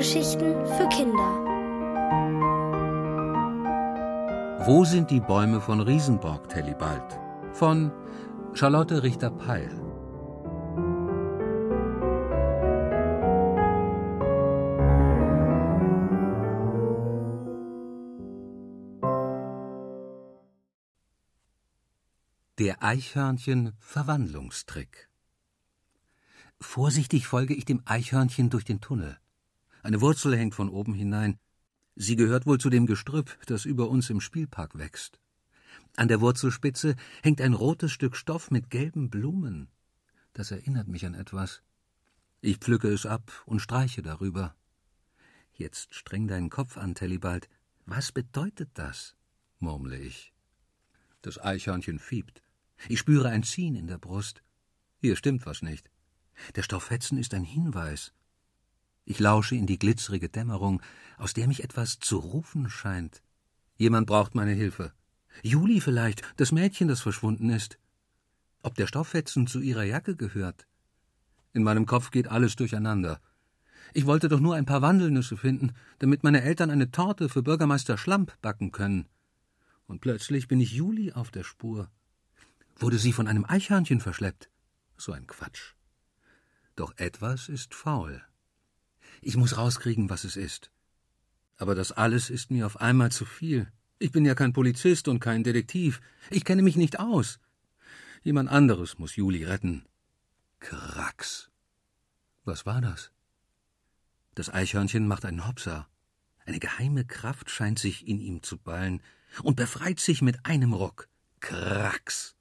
Hörgeschichten für Kinder. Wo sind die Bäume von Riesenborg, Tellibald? Von Charlotte Richter-Peil. Der Eichhörnchen-Verwandlungstrick. Vorsichtig folge ich dem Eichhörnchen durch den Tunnel. Eine Wurzel hängt von oben hinein. Sie gehört wohl zu dem Gestrüpp, das über uns im Spielpark wächst. An der Wurzelspitze hängt ein rotes Stück Stoff mit gelben Blumen. Das erinnert mich an etwas. Ich pflücke es ab und streiche darüber. Jetzt streng deinen Kopf an, Tellibald. Was bedeutet das? murmle ich. Das Eichhörnchen fiebt. Ich spüre ein Ziehen in der Brust. Hier stimmt was nicht. Der Stauffetzen ist ein Hinweis. Ich lausche in die glitzerige Dämmerung, aus der mich etwas zu rufen scheint. Jemand braucht meine Hilfe. Juli vielleicht, das Mädchen, das verschwunden ist. Ob der Stauffetzen zu ihrer Jacke gehört? In meinem Kopf geht alles durcheinander. Ich wollte doch nur ein paar Wandelnüsse finden, damit meine Eltern eine Torte für Bürgermeister Schlamp backen können. Und plötzlich bin ich Juli auf der Spur. Wurde sie von einem Eichhörnchen verschleppt? So ein Quatsch. Doch etwas ist faul. Ich muss rauskriegen, was es ist. Aber das alles ist mir auf einmal zu viel. Ich bin ja kein Polizist und kein Detektiv. Ich kenne mich nicht aus. Jemand anderes muss Juli retten. Krax. Was war das? Das Eichhörnchen macht einen Hopser. Eine geheime Kraft scheint sich in ihm zu ballen und befreit sich mit einem Ruck. Krax.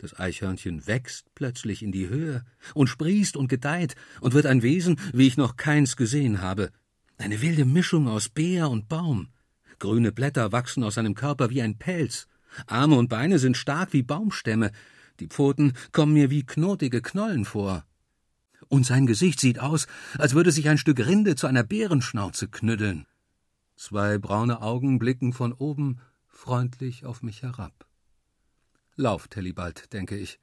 Das Eichhörnchen wächst plötzlich in die Höhe und sprießt und gedeiht und wird ein Wesen, wie ich noch keins gesehen habe. Eine wilde Mischung aus Bär und Baum. Grüne Blätter wachsen aus seinem Körper wie ein Pelz. Arme und Beine sind stark wie Baumstämme. Die Pfoten kommen mir wie knotige Knollen vor. Und sein Gesicht sieht aus, als würde sich ein Stück Rinde zu einer Bärenschnauze knüddeln. Zwei braune Augen blicken von oben freundlich auf mich herab. Lauf, Tellibald, denke ich.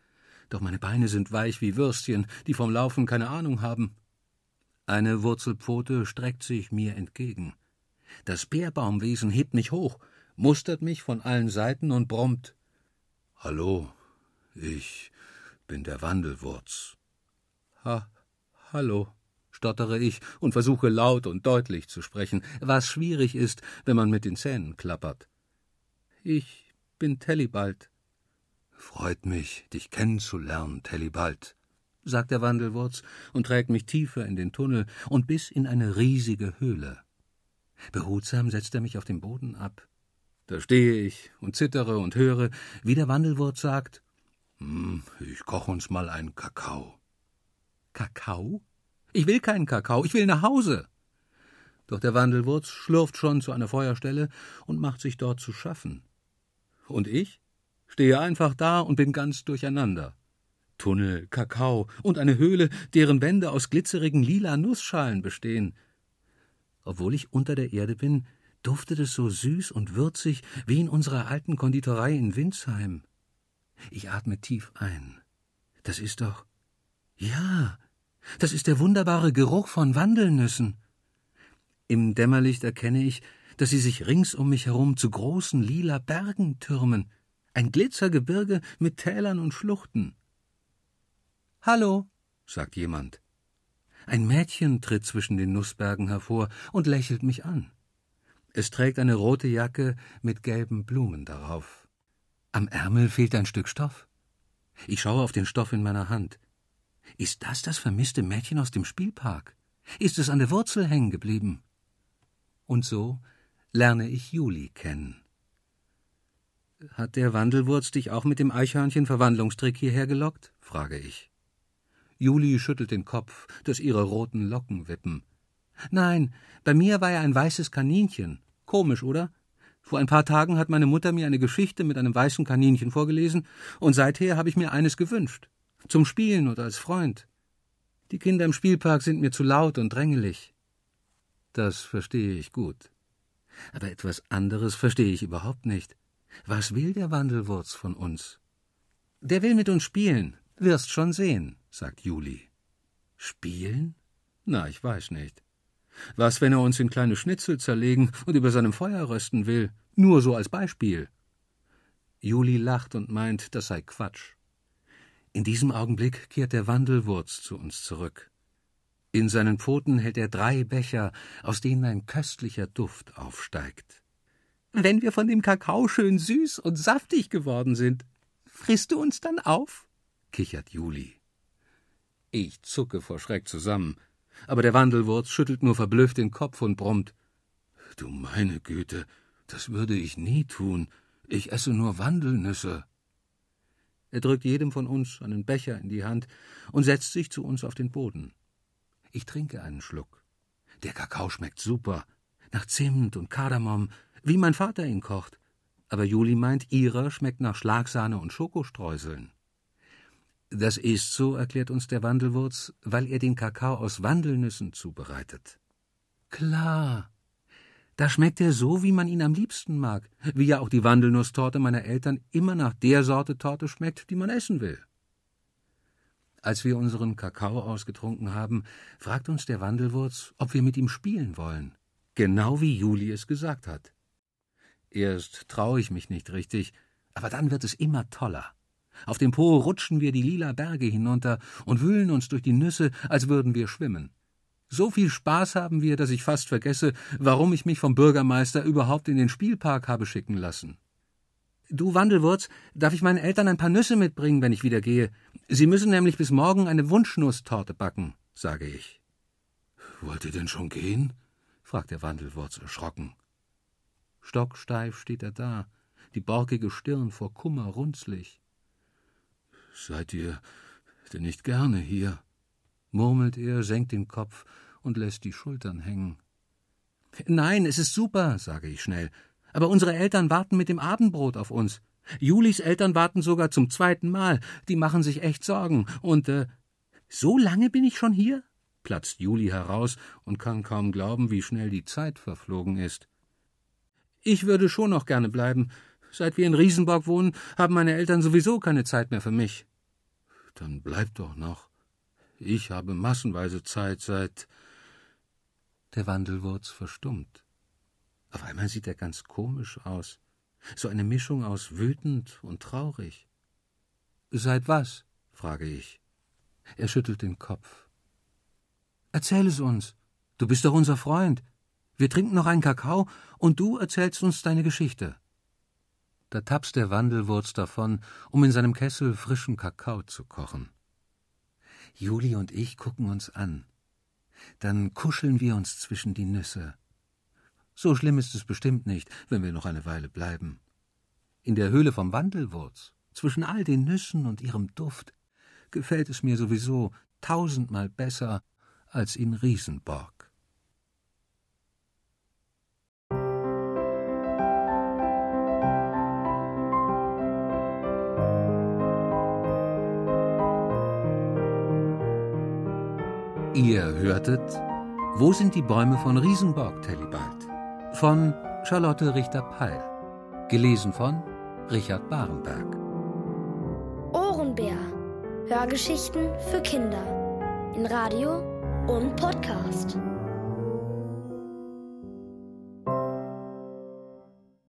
Doch meine Beine sind weich wie Würstchen, die vom Laufen keine Ahnung haben. Eine Wurzelpfote streckt sich mir entgegen. Das Bärbaumwesen hebt mich hoch, mustert mich von allen Seiten und brummt. Hallo, ich bin der Wandelwurz. Ha, hallo, stottere ich und versuche laut und deutlich zu sprechen, was schwierig ist, wenn man mit den Zähnen klappert. Ich bin Tellibald. Freut mich, dich kennenzulernen, Tellibald, sagt der Wandelwurz und trägt mich tiefer in den Tunnel und bis in eine riesige Höhle. Behutsam setzt er mich auf den Boden ab. Da stehe ich und zittere und höre, wie der Wandelwurz sagt: hm, Ich koch uns mal einen Kakao. Kakao? Ich will keinen Kakao, ich will nach Hause. Doch der Wandelwurz schlurft schon zu einer Feuerstelle und macht sich dort zu schaffen. Und ich? Stehe einfach da und bin ganz durcheinander. Tunnel, Kakao und eine Höhle, deren Wände aus glitzerigen lila Nussschalen bestehen. Obwohl ich unter der Erde bin, duftet es so süß und würzig wie in unserer alten Konditorei in Windsheim. Ich atme tief ein. Das ist doch. Ja, das ist der wunderbare Geruch von Wandelnüssen. Im Dämmerlicht erkenne ich, dass sie sich rings um mich herum zu großen lila Bergen türmen, ein Glitzergebirge mit Tälern und Schluchten. Hallo, sagt jemand. Ein Mädchen tritt zwischen den Nussbergen hervor und lächelt mich an. Es trägt eine rote Jacke mit gelben Blumen darauf. Am Ärmel fehlt ein Stück Stoff. Ich schaue auf den Stoff in meiner Hand. Ist das das vermisste Mädchen aus dem Spielpark? Ist es an der Wurzel hängen geblieben? Und so lerne ich Juli kennen. Hat der Wandelwurz dich auch mit dem Eichhörnchen-Verwandlungstrick hierher gelockt? frage ich. Juli schüttelt den Kopf, dass ihre roten Locken wippen. Nein, bei mir war er ein weißes Kaninchen. Komisch, oder? Vor ein paar Tagen hat meine Mutter mir eine Geschichte mit einem weißen Kaninchen vorgelesen, und seither habe ich mir eines gewünscht. Zum Spielen oder als Freund. Die Kinder im Spielpark sind mir zu laut und drängelig. Das verstehe ich gut. Aber etwas anderes verstehe ich überhaupt nicht. Was will der Wandelwurz von uns? Der will mit uns spielen, wirst schon sehen, sagt Juli. Spielen? Na, ich weiß nicht. Was, wenn er uns in kleine Schnitzel zerlegen und über seinem Feuer rösten will? Nur so als Beispiel. Juli lacht und meint, das sei Quatsch. In diesem Augenblick kehrt der Wandelwurz zu uns zurück. In seinen Pfoten hält er drei Becher, aus denen ein köstlicher Duft aufsteigt. Wenn wir von dem Kakao schön süß und saftig geworden sind, frisst du uns dann auf? kichert Juli. Ich zucke vor Schreck zusammen, aber der Wandelwurz schüttelt nur verblüfft den Kopf und brummt. Du meine Güte, das würde ich nie tun. Ich esse nur Wandelnüsse. Er drückt jedem von uns einen Becher in die Hand und setzt sich zu uns auf den Boden. Ich trinke einen Schluck. Der Kakao schmeckt super, nach Zimt und Kardamom, wie mein Vater ihn kocht. Aber Juli meint, ihrer schmeckt nach Schlagsahne und Schokostreuseln. Das ist so, erklärt uns der Wandelwurz, weil er den Kakao aus Wandelnüssen zubereitet. Klar. Da schmeckt er so, wie man ihn am liebsten mag, wie ja auch die Wandelnusstorte meiner Eltern immer nach der Sorte Torte schmeckt, die man essen will. Als wir unseren Kakao ausgetrunken haben, fragt uns der Wandelwurz, ob wir mit ihm spielen wollen. Genau wie Juli es gesagt hat. Erst traue ich mich nicht richtig, aber dann wird es immer toller. Auf dem Po rutschen wir die lila Berge hinunter und wühlen uns durch die Nüsse, als würden wir schwimmen. So viel Spaß haben wir, dass ich fast vergesse, warum ich mich vom Bürgermeister überhaupt in den Spielpark habe schicken lassen. Du Wandelwurz, darf ich meinen Eltern ein paar Nüsse mitbringen, wenn ich wieder gehe? Sie müssen nämlich bis morgen eine Wunschnusstorte backen, sage ich. Wollt ihr denn schon gehen? fragt der Wandelwurz erschrocken. Stocksteif steht er da, die borkige Stirn vor Kummer runzlig. Seid ihr denn nicht gerne hier? murmelt er, senkt den Kopf und lässt die Schultern hängen. Nein, es ist super, sage ich schnell. Aber unsere Eltern warten mit dem Abendbrot auf uns. Julis Eltern warten sogar zum zweiten Mal. Die machen sich echt Sorgen. Und, äh, so lange bin ich schon hier? platzt Juli heraus und kann kaum glauben, wie schnell die Zeit verflogen ist. Ich würde schon noch gerne bleiben. Seit wir in Riesenborg wohnen, haben meine Eltern sowieso keine Zeit mehr für mich. Dann bleib doch noch. Ich habe massenweise Zeit seit. Der Wandelwurz verstummt. Auf einmal sieht er ganz komisch aus. So eine Mischung aus wütend und traurig. Seit was? frage ich. Er schüttelt den Kopf. Erzähl es uns. Du bist doch unser Freund. Wir trinken noch einen Kakao und du erzählst uns deine Geschichte. Da tapst der Wandelwurz davon, um in seinem Kessel frischen Kakao zu kochen. Juli und ich gucken uns an. Dann kuscheln wir uns zwischen die Nüsse. So schlimm ist es bestimmt nicht, wenn wir noch eine Weile bleiben. In der Höhle vom Wandelwurz, zwischen all den Nüssen und ihrem Duft, gefällt es mir sowieso tausendmal besser als in Riesenborg. Ihr hörtet Wo sind die Bäume von Riesenborg, Tellibald? Von Charlotte Richter-Peil. Gelesen von Richard Barenberg. Ohrenbär. Hörgeschichten für Kinder. In Radio und Podcast.